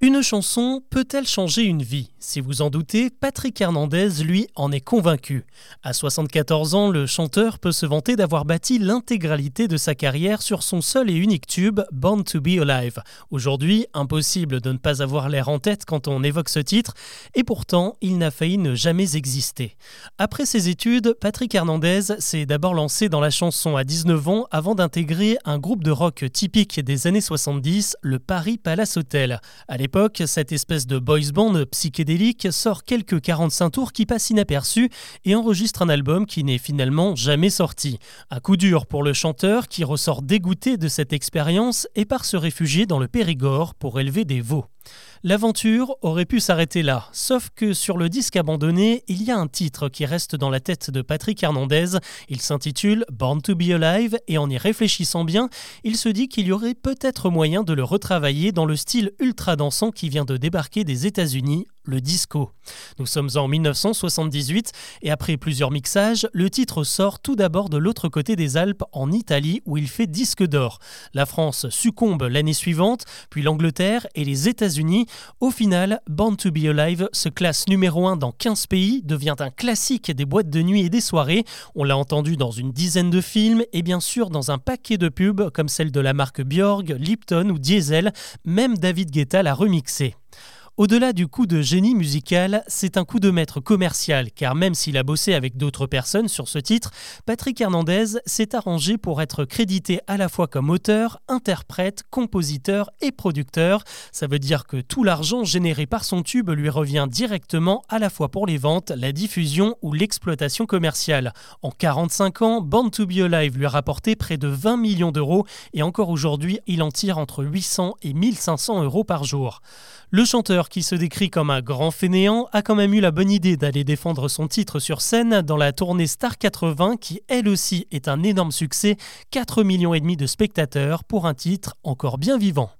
Une chanson peut-elle changer une vie? Si vous en doutez, Patrick Hernandez, lui, en est convaincu. À 74 ans, le chanteur peut se vanter d'avoir bâti l'intégralité de sa carrière sur son seul et unique tube, Born to Be Alive. Aujourd'hui, impossible de ne pas avoir l'air en tête quand on évoque ce titre, et pourtant, il n'a failli ne jamais exister. Après ses études, Patrick Hernandez s'est d'abord lancé dans la chanson à 19 ans avant d'intégrer un groupe de rock typique des années 70, le Paris Palace Hotel l'époque, cette espèce de boys band psychédélique sort quelques 45 tours qui passent inaperçus et enregistre un album qui n'est finalement jamais sorti. Un coup dur pour le chanteur qui ressort dégoûté de cette expérience et part se réfugier dans le Périgord pour élever des veaux. L'aventure aurait pu s'arrêter là, sauf que sur le disque abandonné, il y a un titre qui reste dans la tête de Patrick Hernandez. Il s'intitule Born to Be Alive et en y réfléchissant bien, il se dit qu'il y aurait peut-être moyen de le retravailler dans le style ultra dansant qui vient de débarquer des États-Unis le disco. Nous sommes en 1978 et après plusieurs mixages, le titre sort tout d'abord de l'autre côté des Alpes en Italie où il fait disque d'or. La France succombe l'année suivante, puis l'Angleterre et les États-Unis. Au final, Born to Be Alive se classe numéro 1 dans 15 pays, devient un classique des boîtes de nuit et des soirées. On l'a entendu dans une dizaine de films et bien sûr dans un paquet de pubs comme celle de la marque Bjorg, Lipton ou Diesel. Même David Guetta l'a remixé. Au-delà du coup de génie musical, c'est un coup de maître commercial, car même s'il a bossé avec d'autres personnes sur ce titre, Patrick Hernandez s'est arrangé pour être crédité à la fois comme auteur, interprète, compositeur et producteur. Ça veut dire que tout l'argent généré par son tube lui revient directement à la fois pour les ventes, la diffusion ou l'exploitation commerciale. En 45 ans, Born to Be Alive lui a rapporté près de 20 millions d'euros et encore aujourd'hui, il en tire entre 800 et 1500 euros par jour. Le chanteur, qui se décrit comme un grand fainéant, a quand même eu la bonne idée d'aller défendre son titre sur scène dans la tournée Star 80, qui elle aussi est un énorme succès, 4 millions et demi de spectateurs pour un titre encore bien vivant.